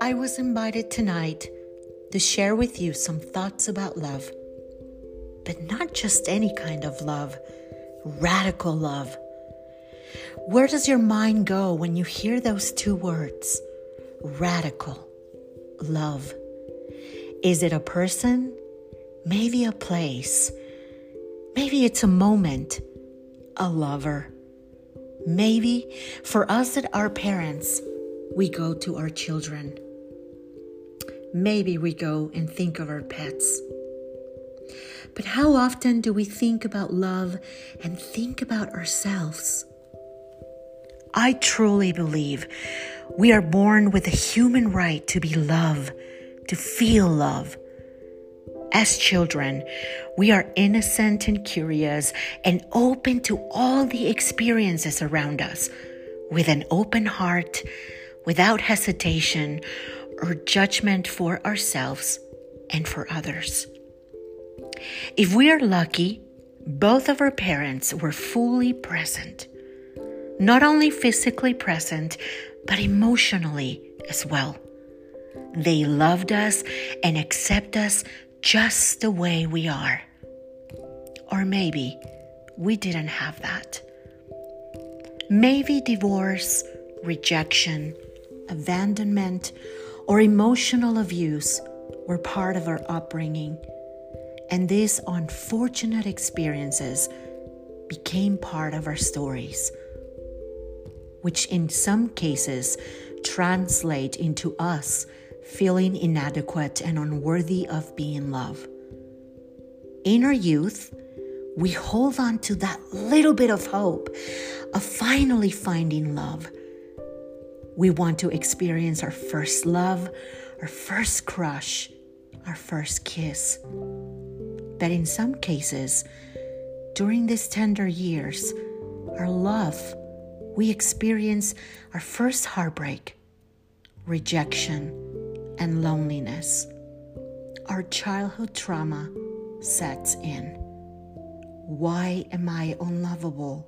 I was invited tonight to share with you some thoughts about love, but not just any kind of love, radical love. Where does your mind go when you hear those two words? Radical love. Is it a person? Maybe a place. Maybe it's a moment, a lover. Maybe for us that are parents, we go to our children maybe we go and think of our pets. But how often do we think about love and think about ourselves? I truly believe we are born with a human right to be loved, to feel love. As children, we are innocent and curious and open to all the experiences around us with an open heart, without hesitation, or judgment for ourselves and for others. If we are lucky, both of our parents were fully present, not only physically present, but emotionally as well. They loved us and accept us just the way we are. Or maybe we didn't have that. Maybe divorce, rejection, abandonment, or emotional abuse were part of our upbringing, and these unfortunate experiences became part of our stories, which in some cases translate into us feeling inadequate and unworthy of being loved. In our youth, we hold on to that little bit of hope of finally finding love we want to experience our first love, our first crush, our first kiss. But in some cases, during these tender years, our love, we experience our first heartbreak, rejection, and loneliness. Our childhood trauma sets in. Why am I unlovable?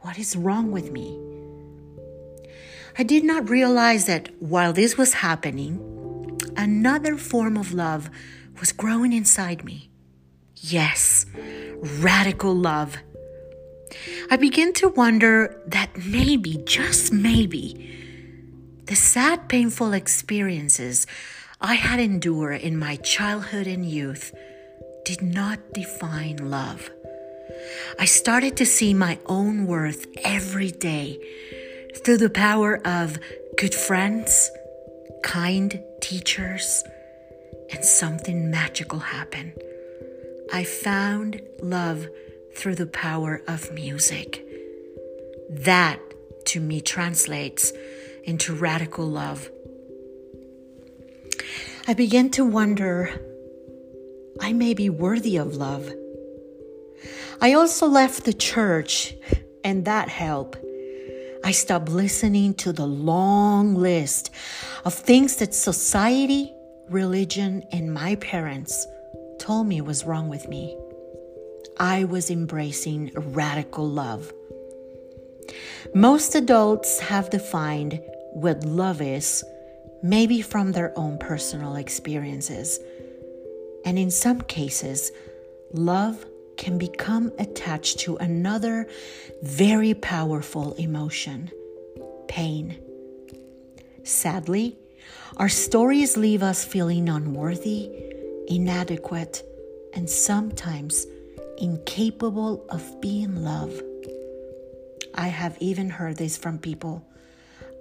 What is wrong with me? I did not realize that while this was happening, another form of love was growing inside me. Yes, radical love. I began to wonder that maybe, just maybe, the sad, painful experiences I had endured in my childhood and youth did not define love. I started to see my own worth every day through the power of good friends, kind teachers, and something magical happened. I found love through the power of music. That, to me, translates into radical love. I began to wonder I may be worthy of love. I also left the church, and that helped. I stopped listening to the long list of things that society, religion, and my parents told me was wrong with me. I was embracing radical love. Most adults have defined what love is, maybe from their own personal experiences. And in some cases, love can become attached to another very powerful emotion pain. Sadly, our stories leave us feeling unworthy, inadequate, and sometimes incapable of being loved. I have even heard this from people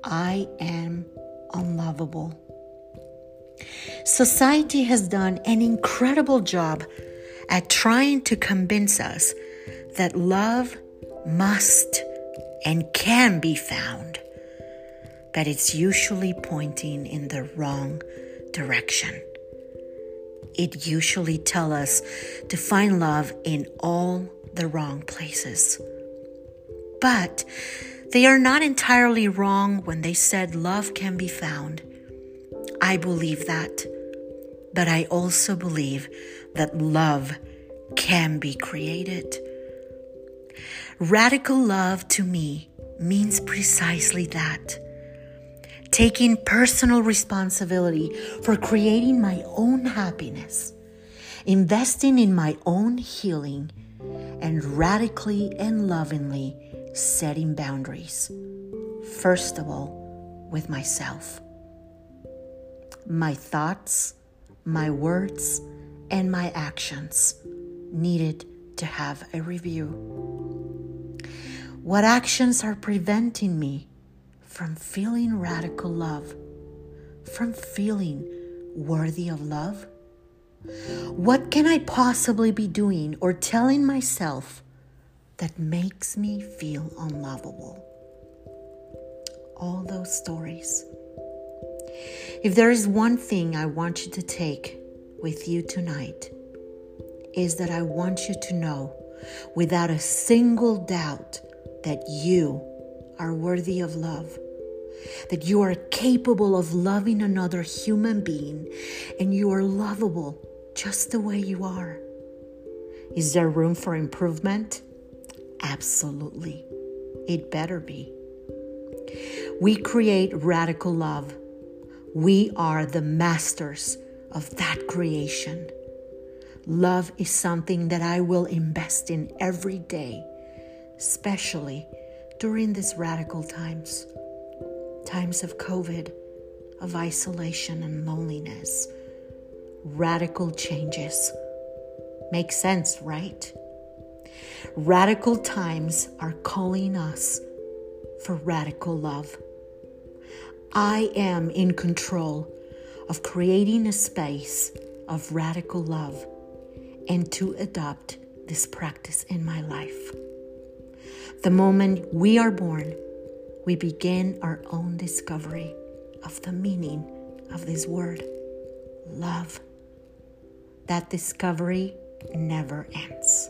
I am unlovable. Society has done an incredible job at trying to convince us that love must and can be found, but it's usually pointing in the wrong direction. It usually tells us to find love in all the wrong places. But they are not entirely wrong when they said love can be found. I believe that. But I also believe that love can be created. Radical love to me means precisely that taking personal responsibility for creating my own happiness, investing in my own healing, and radically and lovingly setting boundaries. First of all, with myself. My thoughts, my words, and my actions needed to have a review. What actions are preventing me from feeling radical love, from feeling worthy of love? What can I possibly be doing or telling myself that makes me feel unlovable? All those stories. If there is one thing I want you to take with you tonight, is that I want you to know without a single doubt that you are worthy of love, that you are capable of loving another human being, and you are lovable just the way you are. Is there room for improvement? Absolutely. It better be. We create radical love. We are the masters of that creation. Love is something that I will invest in every day, especially during these radical times times of COVID, of isolation and loneliness. Radical changes. Make sense, right? Radical times are calling us for radical love. I am in control of creating a space of radical love and to adopt this practice in my life. The moment we are born, we begin our own discovery of the meaning of this word love. That discovery never ends.